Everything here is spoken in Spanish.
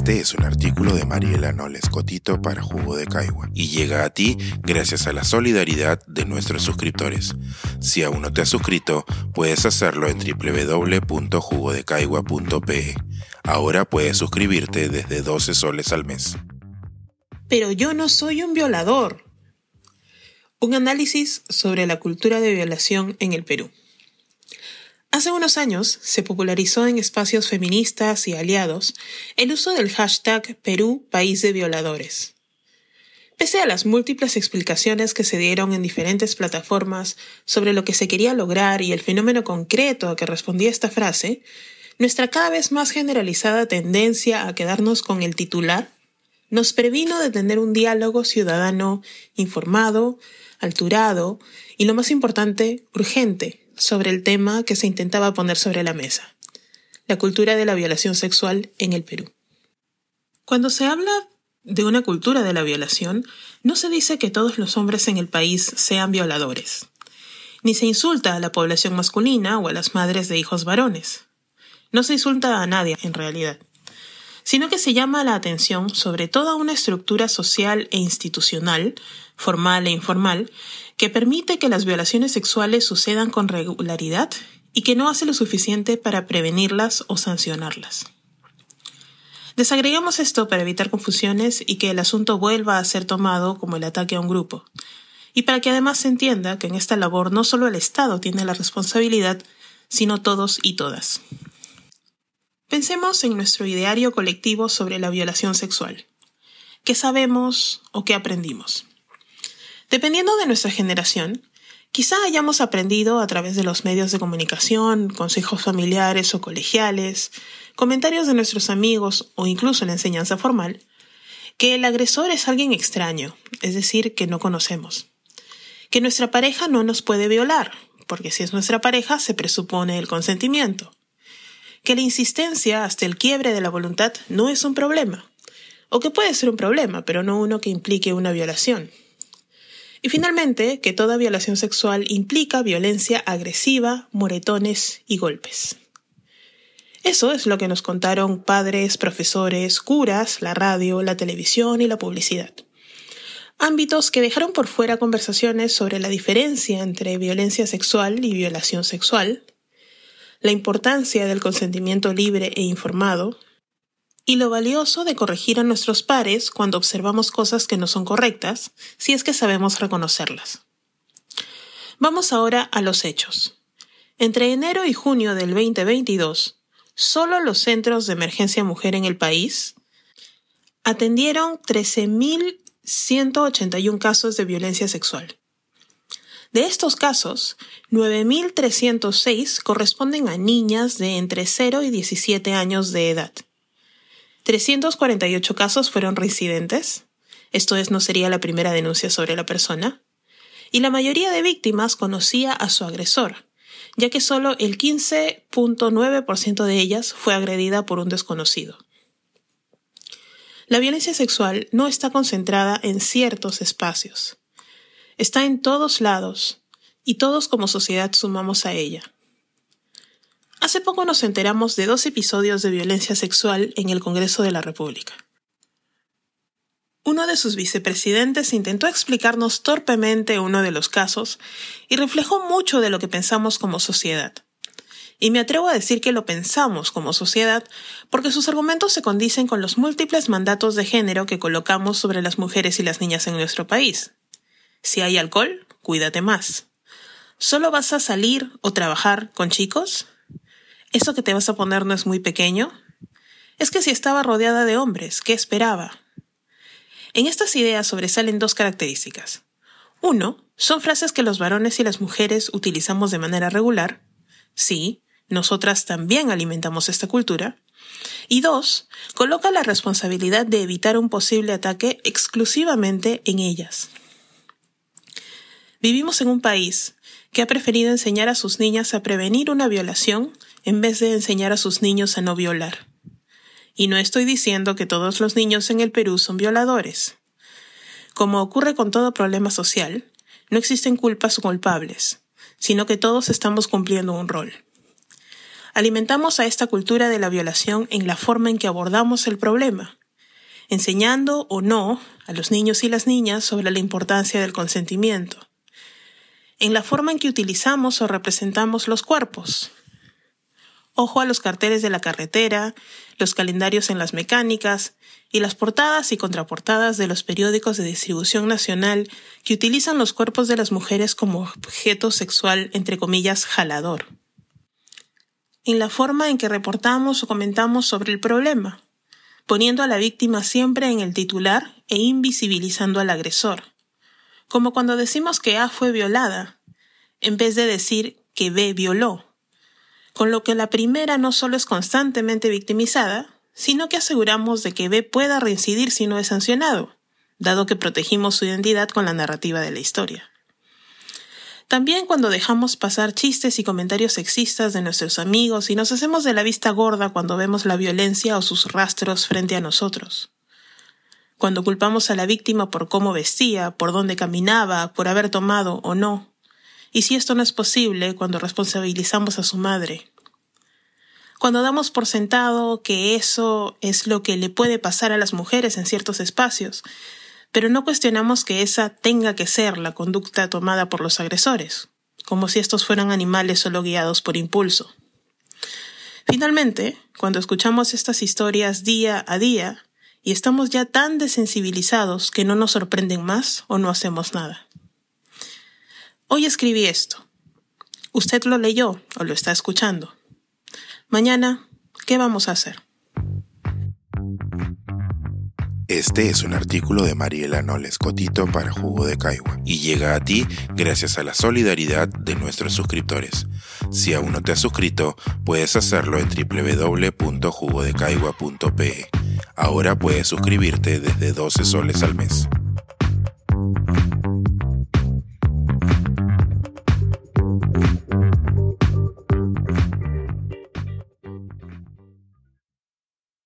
Este es un artículo de Mariela Noles Cotito para Jugo de Caigua y llega a ti gracias a la solidaridad de nuestros suscriptores. Si aún no te has suscrito, puedes hacerlo en www.jugodecaigua.pe. Ahora puedes suscribirte desde 12 soles al mes. Pero yo no soy un violador. Un análisis sobre la cultura de violación en el Perú. Hace unos años se popularizó en espacios feministas y aliados el uso del hashtag Perú País de Violadores. Pese a las múltiples explicaciones que se dieron en diferentes plataformas sobre lo que se quería lograr y el fenómeno concreto a que respondía esta frase, nuestra cada vez más generalizada tendencia a quedarnos con el titular nos previno de tener un diálogo ciudadano informado, alturado y, lo más importante, urgente sobre el tema que se intentaba poner sobre la mesa, la cultura de la violación sexual en el Perú. Cuando se habla de una cultura de la violación, no se dice que todos los hombres en el país sean violadores, ni se insulta a la población masculina o a las madres de hijos varones. No se insulta a nadie, en realidad, sino que se llama la atención sobre toda una estructura social e institucional, formal e informal, que permite que las violaciones sexuales sucedan con regularidad y que no hace lo suficiente para prevenirlas o sancionarlas. Desagregamos esto para evitar confusiones y que el asunto vuelva a ser tomado como el ataque a un grupo, y para que además se entienda que en esta labor no solo el Estado tiene la responsabilidad, sino todos y todas. Pensemos en nuestro ideario colectivo sobre la violación sexual. ¿Qué sabemos o qué aprendimos? Dependiendo de nuestra generación, quizá hayamos aprendido a través de los medios de comunicación, consejos familiares o colegiales, comentarios de nuestros amigos o incluso la enseñanza formal, que el agresor es alguien extraño, es decir, que no conocemos. Que nuestra pareja no nos puede violar, porque si es nuestra pareja se presupone el consentimiento. Que la insistencia hasta el quiebre de la voluntad no es un problema. O que puede ser un problema, pero no uno que implique una violación. Y finalmente, que toda violación sexual implica violencia agresiva, moretones y golpes. Eso es lo que nos contaron padres, profesores, curas, la radio, la televisión y la publicidad. Ámbitos que dejaron por fuera conversaciones sobre la diferencia entre violencia sexual y violación sexual, la importancia del consentimiento libre e informado, y lo valioso de corregir a nuestros pares cuando observamos cosas que no son correctas, si es que sabemos reconocerlas. Vamos ahora a los hechos. Entre enero y junio del 2022, solo los centros de emergencia mujer en el país atendieron 13.181 casos de violencia sexual. De estos casos, 9.306 corresponden a niñas de entre 0 y 17 años de edad 348 casos fueron reincidentes, esto es, no sería la primera denuncia sobre la persona, y la mayoría de víctimas conocía a su agresor, ya que solo el 15.9% de ellas fue agredida por un desconocido. La violencia sexual no está concentrada en ciertos espacios. Está en todos lados, y todos como sociedad sumamos a ella. Hace poco nos enteramos de dos episodios de violencia sexual en el Congreso de la República. Uno de sus vicepresidentes intentó explicarnos torpemente uno de los casos y reflejó mucho de lo que pensamos como sociedad. Y me atrevo a decir que lo pensamos como sociedad porque sus argumentos se condicen con los múltiples mandatos de género que colocamos sobre las mujeres y las niñas en nuestro país. Si hay alcohol, cuídate más. ¿Solo vas a salir o trabajar con chicos? ¿Eso que te vas a poner no es muy pequeño? Es que si estaba rodeada de hombres, ¿qué esperaba? En estas ideas sobresalen dos características. Uno, son frases que los varones y las mujeres utilizamos de manera regular. Sí, nosotras también alimentamos esta cultura. Y dos, coloca la responsabilidad de evitar un posible ataque exclusivamente en ellas. Vivimos en un país que ha preferido enseñar a sus niñas a prevenir una violación en vez de enseñar a sus niños a no violar. Y no estoy diciendo que todos los niños en el Perú son violadores. Como ocurre con todo problema social, no existen culpas o culpables, sino que todos estamos cumpliendo un rol. alimentamos a esta cultura de la violación en la forma en que abordamos el problema, enseñando o no a los niños y las niñas sobre la importancia del consentimiento, en la forma en que utilizamos o representamos los cuerpos. Ojo a los carteles de la carretera, los calendarios en las mecánicas y las portadas y contraportadas de los periódicos de distribución nacional que utilizan los cuerpos de las mujeres como objeto sexual, entre comillas, jalador. En la forma en que reportamos o comentamos sobre el problema, poniendo a la víctima siempre en el titular e invisibilizando al agresor como cuando decimos que A fue violada, en vez de decir que B violó, con lo que la primera no solo es constantemente victimizada, sino que aseguramos de que B pueda reincidir si no es sancionado, dado que protegimos su identidad con la narrativa de la historia. También cuando dejamos pasar chistes y comentarios sexistas de nuestros amigos y nos hacemos de la vista gorda cuando vemos la violencia o sus rastros frente a nosotros cuando culpamos a la víctima por cómo vestía, por dónde caminaba, por haber tomado o no. Y si esto no es posible, cuando responsabilizamos a su madre. Cuando damos por sentado que eso es lo que le puede pasar a las mujeres en ciertos espacios, pero no cuestionamos que esa tenga que ser la conducta tomada por los agresores, como si estos fueran animales solo guiados por impulso. Finalmente, cuando escuchamos estas historias día a día, y estamos ya tan desensibilizados que no nos sorprenden más o no hacemos nada. Hoy escribí esto. Usted lo leyó o lo está escuchando. Mañana, ¿qué vamos a hacer? Este es un artículo de Mariela Noles Cotito para Jugo de Caigua y llega a ti gracias a la solidaridad de nuestros suscriptores. Si aún no te has suscrito, puedes hacerlo en www.jugodecaigua.pe. Ahora puedes suscribirte desde 12 soles al mes.